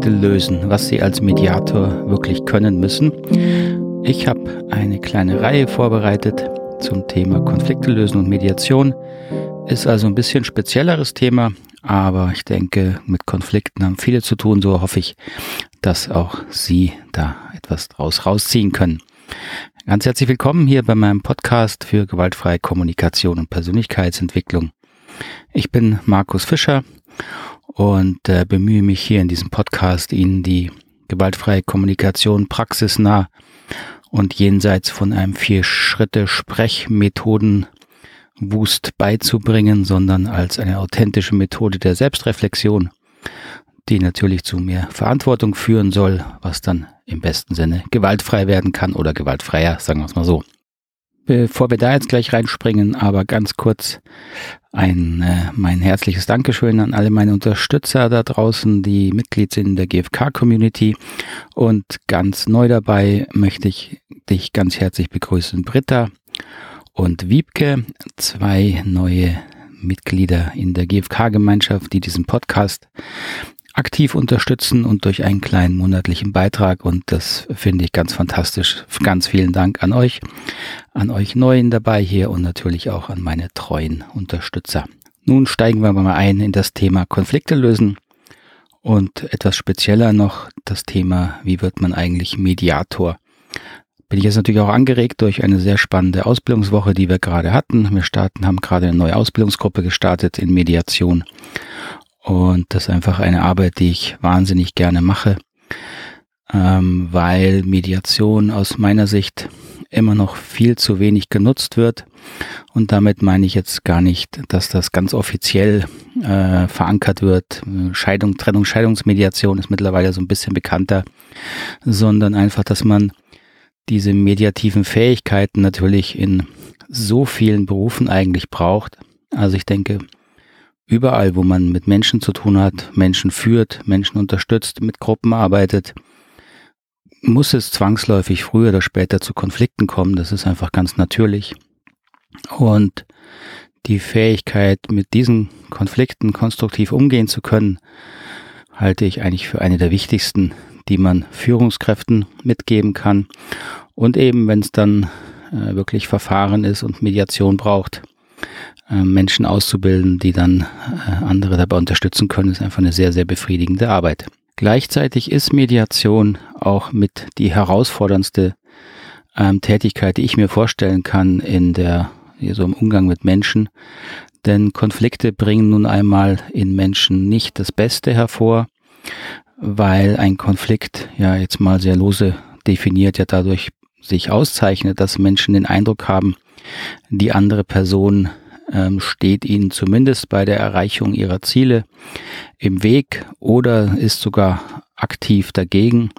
Konflikte lösen, was Sie als Mediator wirklich können müssen. Ich habe eine kleine Reihe vorbereitet zum Thema Konflikte lösen und Mediation. Ist also ein bisschen spezielleres Thema, aber ich denke, mit Konflikten haben viele zu tun, so hoffe ich, dass auch Sie da etwas draus rausziehen können. Ganz herzlich willkommen hier bei meinem Podcast für gewaltfreie Kommunikation und Persönlichkeitsentwicklung. Ich bin Markus Fischer und äh, bemühe mich hier in diesem Podcast, Ihnen die gewaltfreie Kommunikation praxisnah und jenseits von einem Vier-Schritte-Sprechmethoden Wust beizubringen, sondern als eine authentische Methode der Selbstreflexion, die natürlich zu mehr Verantwortung führen soll, was dann im besten Sinne gewaltfrei werden kann oder gewaltfreier, sagen wir es mal so. Bevor wir da jetzt gleich reinspringen, aber ganz kurz ein äh, mein herzliches Dankeschön an alle meine Unterstützer da draußen, die Mitglied sind in der GFK-Community. Und ganz neu dabei möchte ich dich ganz herzlich begrüßen, Britta und Wiebke, zwei neue Mitglieder in der GFK-Gemeinschaft, die diesen Podcast aktiv unterstützen und durch einen kleinen monatlichen Beitrag. Und das finde ich ganz fantastisch. Ganz vielen Dank an euch, an euch Neuen dabei hier und natürlich auch an meine treuen Unterstützer. Nun steigen wir mal ein in das Thema Konflikte lösen und etwas spezieller noch das Thema, wie wird man eigentlich Mediator? Bin ich jetzt natürlich auch angeregt durch eine sehr spannende Ausbildungswoche, die wir gerade hatten. Wir starten, haben gerade eine neue Ausbildungsgruppe gestartet in Mediation und das ist einfach eine Arbeit, die ich wahnsinnig gerne mache, ähm, weil Mediation aus meiner Sicht immer noch viel zu wenig genutzt wird. Und damit meine ich jetzt gar nicht, dass das ganz offiziell äh, verankert wird. Scheidung, Trennung, Scheidungsmediation ist mittlerweile so ein bisschen bekannter, sondern einfach, dass man diese mediativen Fähigkeiten natürlich in so vielen Berufen eigentlich braucht. Also ich denke, überall, wo man mit Menschen zu tun hat, Menschen führt, Menschen unterstützt, mit Gruppen arbeitet, muss es zwangsläufig früher oder später zu Konflikten kommen. Das ist einfach ganz natürlich. Und die Fähigkeit, mit diesen Konflikten konstruktiv umgehen zu können, halte ich eigentlich für eine der wichtigsten, die man Führungskräften mitgeben kann. Und eben, wenn es dann äh, wirklich Verfahren ist und Mediation braucht, Menschen auszubilden, die dann äh, andere dabei unterstützen können, ist einfach eine sehr, sehr befriedigende Arbeit. Gleichzeitig ist Mediation auch mit die herausforderndste ähm, Tätigkeit, die ich mir vorstellen kann in der, so im Umgang mit Menschen. Denn Konflikte bringen nun einmal in Menschen nicht das Beste hervor, weil ein Konflikt ja jetzt mal sehr lose definiert ja dadurch sich auszeichnet, dass Menschen den Eindruck haben, die andere Person ähm, steht ihnen zumindest bei der Erreichung ihrer Ziele im Weg oder ist sogar aktiv dagegen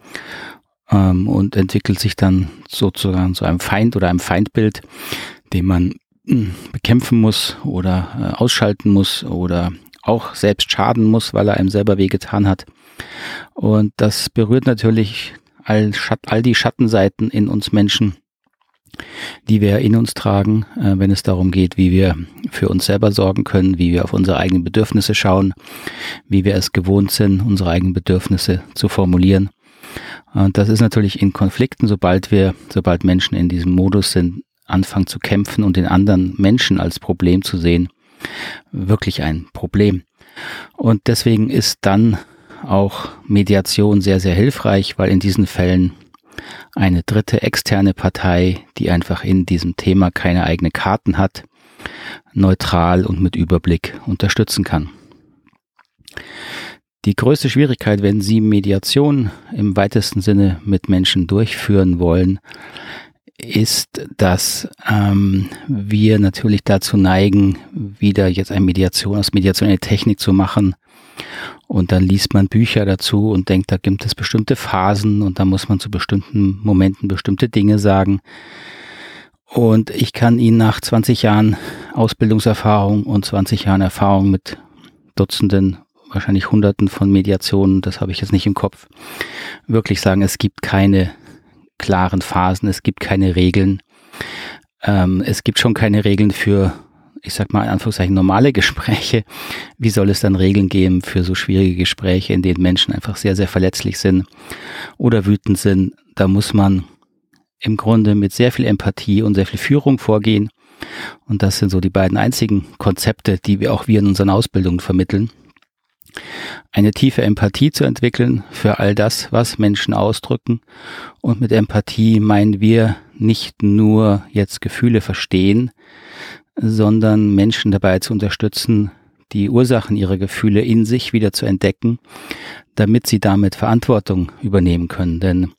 ähm, und entwickelt sich dann sozusagen zu einem Feind oder einem Feindbild, den man hm, bekämpfen muss oder äh, ausschalten muss oder auch selbst schaden muss, weil er einem selber wehgetan hat. Und das berührt natürlich all, all die Schattenseiten in uns Menschen, die wir in uns tragen, äh, wenn es darum geht, wie wir für uns selber sorgen können, wie wir auf unsere eigenen Bedürfnisse schauen, wie wir es gewohnt sind, unsere eigenen Bedürfnisse zu formulieren. Und das ist natürlich in Konflikten, sobald wir, sobald Menschen in diesem Modus sind, anfangen zu kämpfen und den anderen Menschen als Problem zu sehen, wirklich ein Problem. Und deswegen ist dann auch Mediation sehr, sehr hilfreich, weil in diesen Fällen eine dritte externe Partei, die einfach in diesem Thema keine eigene Karten hat, neutral und mit Überblick unterstützen kann. Die größte Schwierigkeit, wenn Sie Mediation im weitesten Sinne mit Menschen durchführen wollen, ist, dass ähm, wir natürlich dazu neigen, wieder jetzt eine Mediation aus Mediation eine Technik zu machen und dann liest man Bücher dazu und denkt, da gibt es bestimmte Phasen und da muss man zu bestimmten Momenten bestimmte Dinge sagen. Und ich kann Ihnen nach 20 Jahren Ausbildungserfahrung und 20 Jahren Erfahrung mit Dutzenden, wahrscheinlich Hunderten von Mediationen, das habe ich jetzt nicht im Kopf, wirklich sagen, es gibt keine klaren Phasen, es gibt keine Regeln. Ähm, es gibt schon keine Regeln für ich sag mal in Anführungszeichen, normale Gespräche, wie soll es dann Regeln geben für so schwierige Gespräche, in denen Menschen einfach sehr, sehr verletzlich sind oder wütend sind? Da muss man im Grunde mit sehr viel Empathie und sehr viel Führung vorgehen. Und das sind so die beiden einzigen Konzepte, die wir auch wir in unseren Ausbildungen vermitteln. Eine tiefe Empathie zu entwickeln für all das, was Menschen ausdrücken. Und mit Empathie meinen wir nicht nur jetzt Gefühle verstehen, sondern Menschen dabei zu unterstützen, die Ursachen ihrer Gefühle in sich wieder zu entdecken, damit sie damit Verantwortung übernehmen können. Denn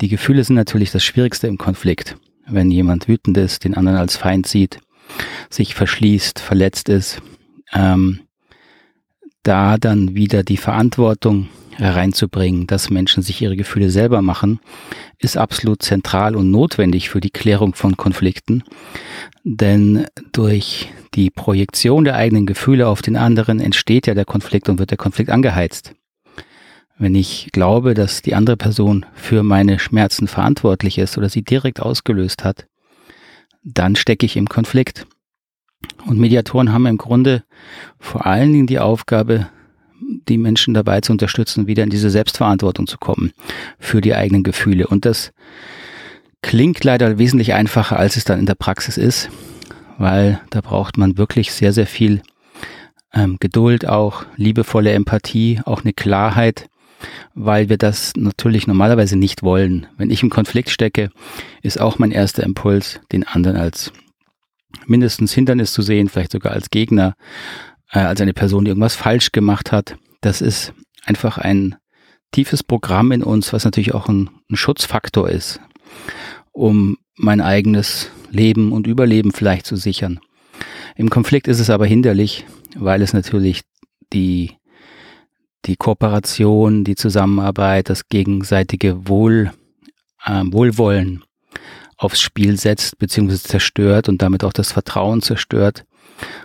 die Gefühle sind natürlich das Schwierigste im Konflikt. Wenn jemand wütend ist, den anderen als Feind sieht, sich verschließt, verletzt ist, ähm, da dann wieder die Verantwortung hereinzubringen, dass Menschen sich ihre Gefühle selber machen, ist absolut zentral und notwendig für die Klärung von Konflikten. Denn durch die Projektion der eigenen Gefühle auf den anderen entsteht ja der Konflikt und wird der Konflikt angeheizt. Wenn ich glaube, dass die andere Person für meine Schmerzen verantwortlich ist oder sie direkt ausgelöst hat, dann stecke ich im Konflikt. Und Mediatoren haben im Grunde vor allen Dingen die Aufgabe, die Menschen dabei zu unterstützen, wieder in diese Selbstverantwortung zu kommen für die eigenen Gefühle. Und das klingt leider wesentlich einfacher, als es dann in der Praxis ist, weil da braucht man wirklich sehr, sehr viel ähm, Geduld, auch liebevolle Empathie, auch eine Klarheit, weil wir das natürlich normalerweise nicht wollen. Wenn ich im Konflikt stecke, ist auch mein erster Impuls, den anderen als mindestens Hindernis zu sehen, vielleicht sogar als Gegner, äh, als eine Person, die irgendwas falsch gemacht hat. Das ist einfach ein tiefes Programm in uns, was natürlich auch ein, ein Schutzfaktor ist, um mein eigenes Leben und Überleben vielleicht zu sichern. Im Konflikt ist es aber hinderlich, weil es natürlich die, die Kooperation, die Zusammenarbeit, das gegenseitige Wohl, äh, Wohlwollen aufs Spiel setzt bzw. zerstört und damit auch das Vertrauen zerstört.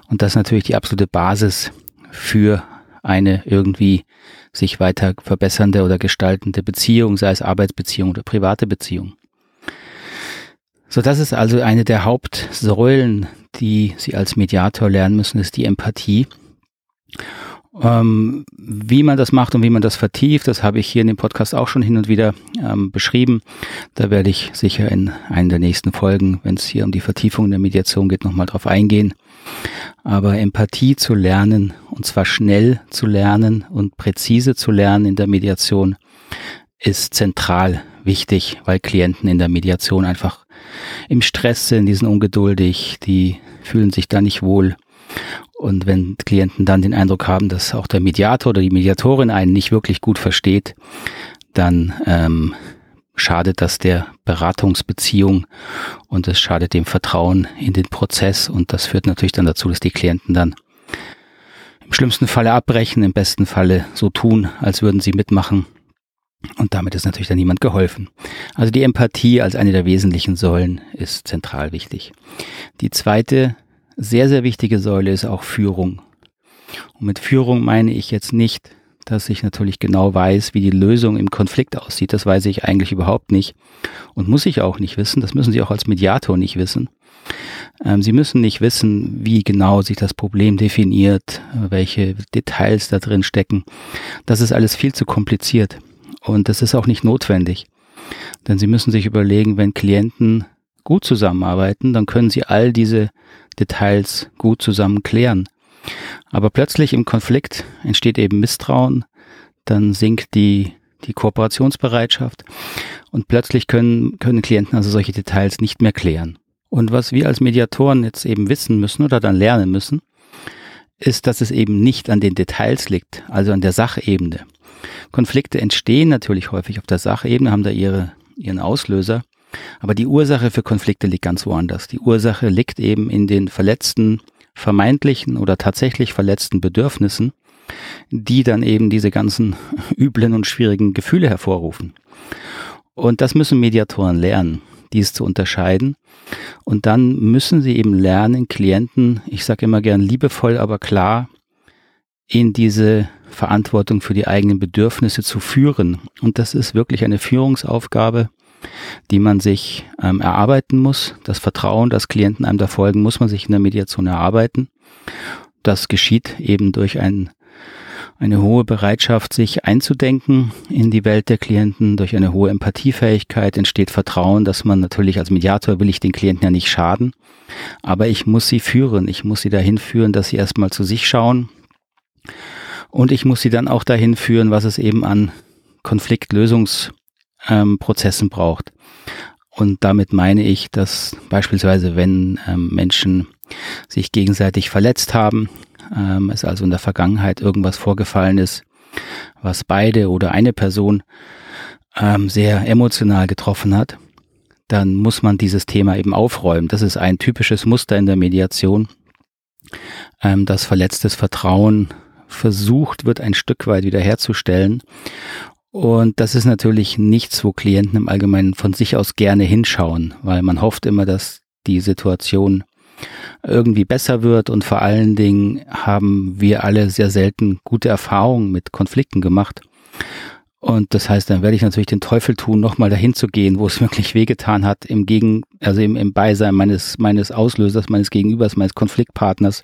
Und das ist natürlich die absolute Basis für eine irgendwie sich weiter verbessernde oder gestaltende Beziehung, sei es Arbeitsbeziehung oder private Beziehung. So, das ist also eine der Hauptsäulen, die Sie als Mediator lernen müssen, ist die Empathie. Ähm, wie man das macht und wie man das vertieft, das habe ich hier in dem Podcast auch schon hin und wieder ähm, beschrieben. Da werde ich sicher in einer der nächsten Folgen, wenn es hier um die Vertiefung der Mediation geht, nochmal drauf eingehen. Aber Empathie zu lernen, und zwar schnell zu lernen und präzise zu lernen in der Mediation, ist zentral wichtig, weil Klienten in der Mediation einfach im Stress sind, die sind ungeduldig, die fühlen sich da nicht wohl und wenn Klienten dann den Eindruck haben, dass auch der Mediator oder die Mediatorin einen nicht wirklich gut versteht, dann ähm, schadet das der Beratungsbeziehung und es schadet dem Vertrauen in den Prozess und das führt natürlich dann dazu, dass die Klienten dann im schlimmsten Falle abbrechen, im besten Falle so tun, als würden sie mitmachen. Und damit ist natürlich dann niemand geholfen. Also die Empathie als eine der wesentlichen Säulen ist zentral wichtig. Die zweite sehr, sehr wichtige Säule ist auch Führung. Und mit Führung meine ich jetzt nicht, dass ich natürlich genau weiß, wie die Lösung im Konflikt aussieht. Das weiß ich eigentlich überhaupt nicht und muss ich auch nicht wissen. Das müssen Sie auch als Mediator nicht wissen. Ähm, Sie müssen nicht wissen, wie genau sich das Problem definiert, welche Details da drin stecken. Das ist alles viel zu kompliziert und das ist auch nicht notwendig. Denn Sie müssen sich überlegen, wenn Klienten gut zusammenarbeiten, dann können Sie all diese Details gut zusammen klären. Aber plötzlich im Konflikt entsteht eben Misstrauen, dann sinkt die, die Kooperationsbereitschaft und plötzlich können, können Klienten also solche Details nicht mehr klären. Und was wir als Mediatoren jetzt eben wissen müssen oder dann lernen müssen, ist, dass es eben nicht an den Details liegt, also an der Sachebene. Konflikte entstehen natürlich häufig auf der Sachebene, haben da ihre, ihren Auslöser. Aber die Ursache für Konflikte liegt ganz woanders. Die Ursache liegt eben in den verletzten, vermeintlichen oder tatsächlich verletzten Bedürfnissen, die dann eben diese ganzen üblen und schwierigen Gefühle hervorrufen. Und das müssen Mediatoren lernen, dies zu unterscheiden. Und dann müssen sie eben lernen, Klienten, ich sage immer gern liebevoll, aber klar, in diese Verantwortung für die eigenen Bedürfnisse zu führen. Und das ist wirklich eine Führungsaufgabe, die man sich ähm, erarbeiten muss. Das Vertrauen, das Klienten einem da folgen, muss man sich in der Mediation erarbeiten. Das geschieht eben durch ein, eine hohe Bereitschaft, sich einzudenken in die Welt der Klienten. Durch eine hohe Empathiefähigkeit entsteht Vertrauen, dass man natürlich als Mediator will ich den Klienten ja nicht schaden, aber ich muss sie führen. Ich muss sie dahin führen, dass sie erstmal zu sich schauen. Und ich muss sie dann auch dahin führen, was es eben an Konfliktlösungs ähm, Prozessen braucht. Und damit meine ich, dass beispielsweise, wenn ähm, Menschen sich gegenseitig verletzt haben, ähm, es also in der Vergangenheit irgendwas vorgefallen ist, was beide oder eine Person ähm, sehr emotional getroffen hat, dann muss man dieses Thema eben aufräumen. Das ist ein typisches Muster in der Mediation, ähm, dass verletztes Vertrauen versucht wird, ein Stück weit wiederherzustellen. Und das ist natürlich nichts, wo Klienten im Allgemeinen von sich aus gerne hinschauen, weil man hofft immer, dass die Situation irgendwie besser wird und vor allen Dingen haben wir alle sehr selten gute Erfahrungen mit Konflikten gemacht. Und das heißt, dann werde ich natürlich den Teufel tun, nochmal dahin zu gehen, wo es wirklich wehgetan hat, im Gegen, also im, im Beisein meines, meines Auslösers, meines Gegenübers, meines Konfliktpartners,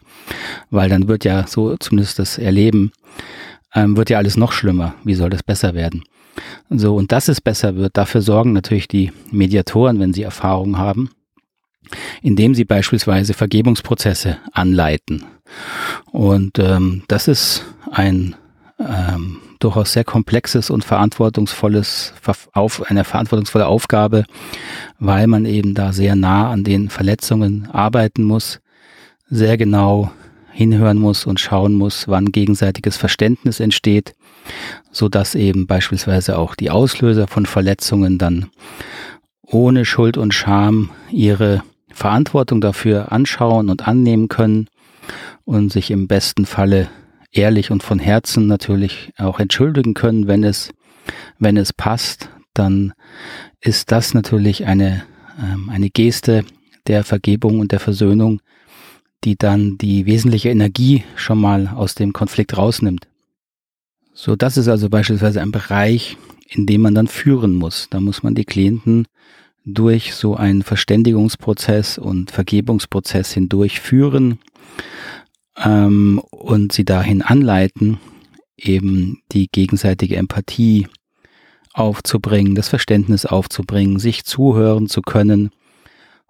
weil dann wird ja so zumindest das Erleben ähm, wird ja alles noch schlimmer. Wie soll das besser werden? So, und dass es besser wird, dafür sorgen natürlich die Mediatoren, wenn sie Erfahrung haben, indem sie beispielsweise Vergebungsprozesse anleiten. Und ähm, das ist ein ähm, durchaus sehr komplexes und verantwortungsvolles, auf, eine verantwortungsvolle Aufgabe, weil man eben da sehr nah an den Verletzungen arbeiten muss, sehr genau hinhören muss und schauen muss, wann gegenseitiges Verständnis entsteht, so dass eben beispielsweise auch die Auslöser von Verletzungen dann ohne Schuld und Scham ihre Verantwortung dafür anschauen und annehmen können und sich im besten Falle ehrlich und von Herzen natürlich auch entschuldigen können, wenn es, wenn es passt, dann ist das natürlich eine, ähm, eine Geste der Vergebung und der Versöhnung, die dann die wesentliche Energie schon mal aus dem Konflikt rausnimmt. So, das ist also beispielsweise ein Bereich, in dem man dann führen muss. Da muss man die Klienten durch so einen Verständigungsprozess und Vergebungsprozess hindurch führen ähm, und sie dahin anleiten, eben die gegenseitige Empathie aufzubringen, das Verständnis aufzubringen, sich zuhören zu können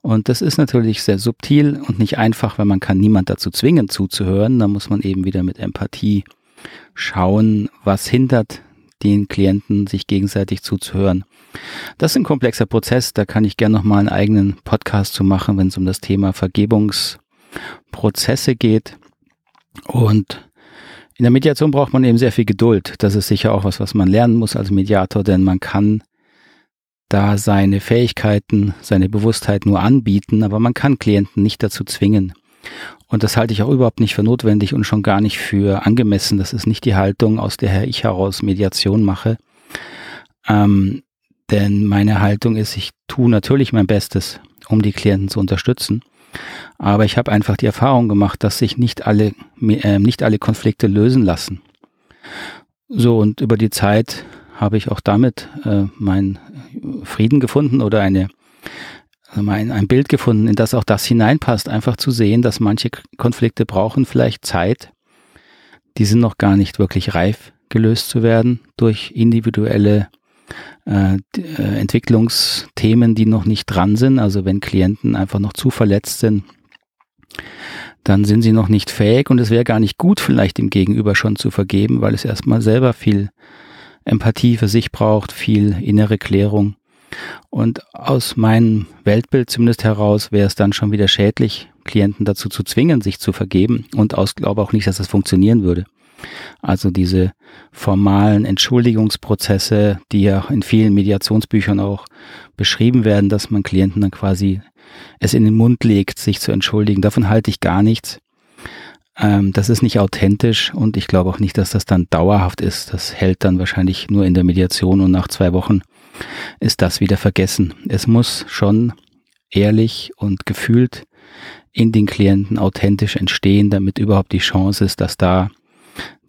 und das ist natürlich sehr subtil und nicht einfach, weil man kann niemand dazu zwingen zuzuhören. Da muss man eben wieder mit Empathie schauen, was hindert den Klienten, sich gegenseitig zuzuhören. Das ist ein komplexer Prozess, da kann ich gerne nochmal einen eigenen Podcast zu machen, wenn es um das Thema Vergebungsprozesse geht. Und in der Mediation braucht man eben sehr viel Geduld. Das ist sicher auch was, was man lernen muss als Mediator, denn man kann da seine Fähigkeiten, seine Bewusstheit nur anbieten, aber man kann Klienten nicht dazu zwingen. Und das halte ich auch überhaupt nicht für notwendig und schon gar nicht für angemessen. Das ist nicht die Haltung, aus der ich heraus Mediation mache. Ähm, denn meine Haltung ist, ich tue natürlich mein Bestes, um die Klienten zu unterstützen. Aber ich habe einfach die Erfahrung gemacht, dass sich nicht alle, äh, nicht alle Konflikte lösen lassen. So, und über die Zeit habe ich auch damit äh, meinen Frieden gefunden oder eine ein, ein Bild gefunden, in das auch das hineinpasst, einfach zu sehen, dass manche Konflikte brauchen vielleicht Zeit, die sind noch gar nicht wirklich reif gelöst zu werden durch individuelle äh, äh, Entwicklungsthemen, die noch nicht dran sind. Also wenn Klienten einfach noch zu verletzt sind, dann sind sie noch nicht fähig. Und es wäre gar nicht gut, vielleicht dem Gegenüber schon zu vergeben, weil es erstmal selber viel Empathie für sich braucht, viel innere Klärung. Und aus meinem Weltbild zumindest heraus wäre es dann schon wieder schädlich, Klienten dazu zu zwingen, sich zu vergeben und aus glaube auch nicht, dass das funktionieren würde. Also diese formalen Entschuldigungsprozesse, die ja in vielen Mediationsbüchern auch beschrieben werden, dass man Klienten dann quasi es in den Mund legt, sich zu entschuldigen. Davon halte ich gar nichts. Ähm, das ist nicht authentisch und ich glaube auch nicht, dass das dann dauerhaft ist. Das hält dann wahrscheinlich nur in der Mediation und nach zwei Wochen ist das wieder vergessen. Es muss schon ehrlich und gefühlt in den Klienten authentisch entstehen, damit überhaupt die Chance ist, dass da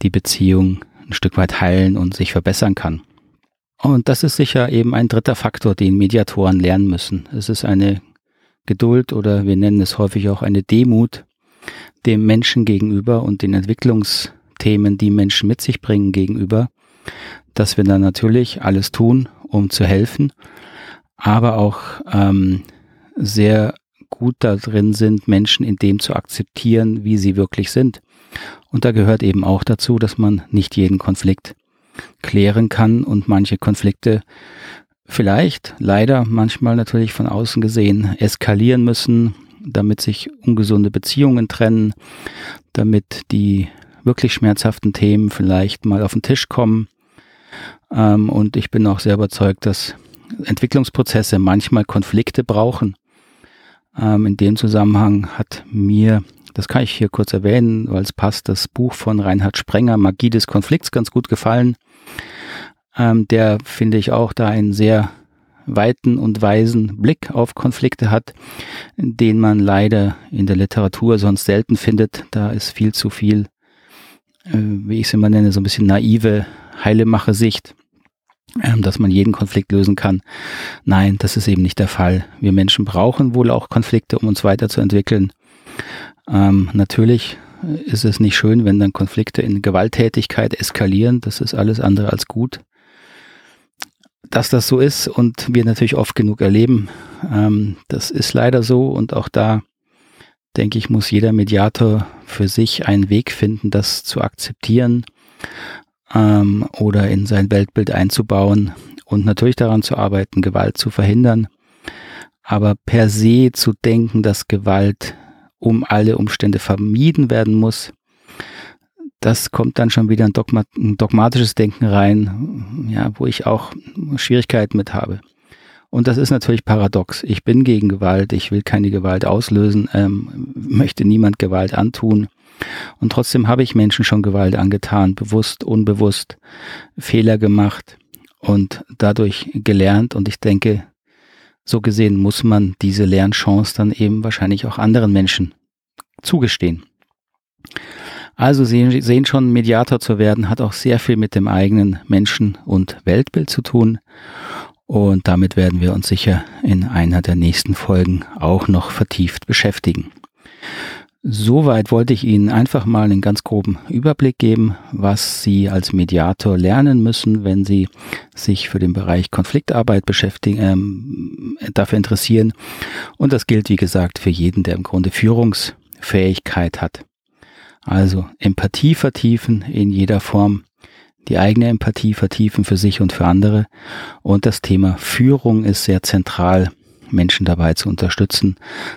die Beziehung ein Stück weit heilen und sich verbessern kann. Und das ist sicher eben ein dritter Faktor, den Mediatoren lernen müssen. Es ist eine Geduld oder wir nennen es häufig auch eine Demut dem Menschen gegenüber und den Entwicklungsthemen, die Menschen mit sich bringen, gegenüber, dass wir dann natürlich alles tun, um zu helfen, aber auch ähm, sehr gut darin sind, Menschen in dem zu akzeptieren, wie sie wirklich sind. Und da gehört eben auch dazu, dass man nicht jeden Konflikt klären kann und manche Konflikte vielleicht, leider manchmal natürlich von außen gesehen, eskalieren müssen, damit sich ungesunde Beziehungen trennen, damit die wirklich schmerzhaften Themen vielleicht mal auf den Tisch kommen. Ähm, und ich bin auch sehr überzeugt, dass Entwicklungsprozesse manchmal Konflikte brauchen. Ähm, in dem Zusammenhang hat mir, das kann ich hier kurz erwähnen, weil es passt, das Buch von Reinhard Sprenger, Magie des Konflikts, ganz gut gefallen. Ähm, der finde ich auch da einen sehr weiten und weisen Blick auf Konflikte hat, den man leider in der Literatur sonst selten findet. Da ist viel zu viel, äh, wie ich es immer nenne, so ein bisschen naive Heilemache-Sicht, ähm, dass man jeden Konflikt lösen kann. Nein, das ist eben nicht der Fall. Wir Menschen brauchen wohl auch Konflikte, um uns weiterzuentwickeln. Ähm, natürlich ist es nicht schön, wenn dann Konflikte in Gewalttätigkeit eskalieren. Das ist alles andere als gut dass das so ist und wir natürlich oft genug erleben. Ähm, das ist leider so und auch da denke ich, muss jeder Mediator für sich einen Weg finden, das zu akzeptieren ähm, oder in sein Weltbild einzubauen und natürlich daran zu arbeiten, Gewalt zu verhindern. Aber per se zu denken, dass Gewalt um alle Umstände vermieden werden muss, das kommt dann schon wieder ein, Dogma, ein dogmatisches Denken rein, ja, wo ich auch Schwierigkeiten mit habe. Und das ist natürlich paradox. Ich bin gegen Gewalt, ich will keine Gewalt auslösen, ähm, möchte niemand Gewalt antun. Und trotzdem habe ich Menschen schon Gewalt angetan, bewusst, unbewusst, Fehler gemacht und dadurch gelernt. Und ich denke, so gesehen muss man diese Lernchance dann eben wahrscheinlich auch anderen Menschen zugestehen. Also sehen, sehen schon, Mediator zu werden hat auch sehr viel mit dem eigenen Menschen- und Weltbild zu tun. Und damit werden wir uns sicher in einer der nächsten Folgen auch noch vertieft beschäftigen. Soweit wollte ich Ihnen einfach mal einen ganz groben Überblick geben, was Sie als Mediator lernen müssen, wenn Sie sich für den Bereich Konfliktarbeit beschäftigen, ähm, dafür interessieren. Und das gilt, wie gesagt, für jeden, der im Grunde Führungsfähigkeit hat. Also Empathie vertiefen in jeder Form, die eigene Empathie vertiefen für sich und für andere. Und das Thema Führung ist sehr zentral, Menschen dabei zu unterstützen.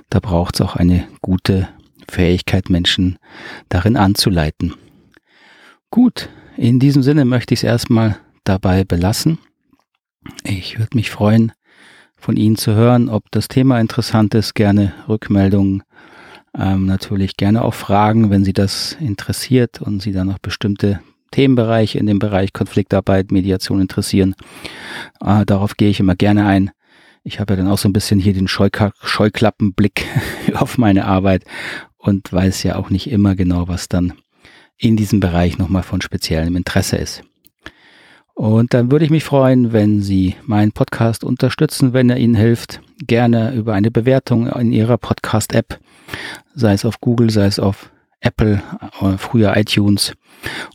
Da braucht es auch eine gute Fähigkeit, Menschen darin anzuleiten. Gut, in diesem Sinne möchte ich es erstmal dabei belassen. Ich würde mich freuen, von Ihnen zu hören, ob das Thema interessant ist, gerne Rückmeldungen ähm, natürlich gerne auch fragen, wenn Sie das interessiert und Sie dann noch bestimmte Themenbereiche in dem Bereich Konfliktarbeit, Mediation interessieren. Äh, darauf gehe ich immer gerne ein. Ich habe ja dann auch so ein bisschen hier den Scheuka Scheuklappenblick auf meine Arbeit und weiß ja auch nicht immer genau, was dann in diesem Bereich nochmal von speziellem Interesse ist. Und dann würde ich mich freuen, wenn Sie meinen Podcast unterstützen, wenn er Ihnen hilft. Gerne über eine Bewertung in Ihrer Podcast-App, sei es auf Google, sei es auf Apple, oder früher iTunes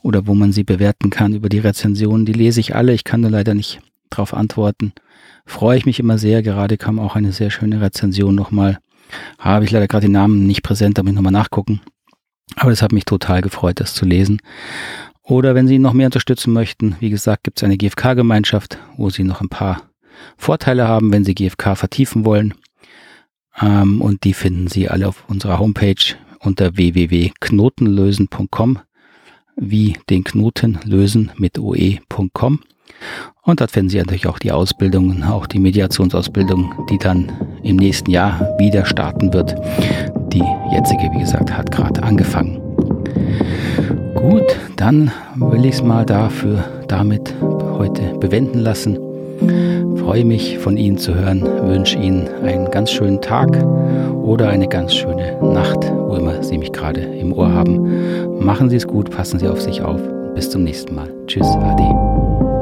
oder wo man sie bewerten kann über die Rezensionen. Die lese ich alle. Ich kann da leider nicht drauf antworten. Freue ich mich immer sehr. Gerade kam auch eine sehr schöne Rezension nochmal. Habe ich leider gerade den Namen nicht präsent, da muss ich nochmal nachgucken. Aber es hat mich total gefreut, das zu lesen. Oder wenn Sie noch mehr unterstützen möchten, wie gesagt, gibt es eine GFK-Gemeinschaft, wo Sie noch ein paar Vorteile haben, wenn Sie GFK vertiefen wollen. Ähm, und die finden Sie alle auf unserer Homepage unter www.knotenlösen.com, wie den Knoten lösen mit oe.com. Und dort finden Sie natürlich auch die Ausbildungen, auch die Mediationsausbildung, die dann im nächsten Jahr wieder starten wird. Die jetzige, wie gesagt, hat gerade angefangen. Gut, dann will ich es mal dafür damit heute bewenden lassen. Freue mich von Ihnen zu hören, wünsche Ihnen einen ganz schönen Tag oder eine ganz schöne Nacht, wo immer Sie mich gerade im Ohr haben. Machen Sie es gut, passen Sie auf sich auf. Bis zum nächsten Mal. Tschüss, Ade.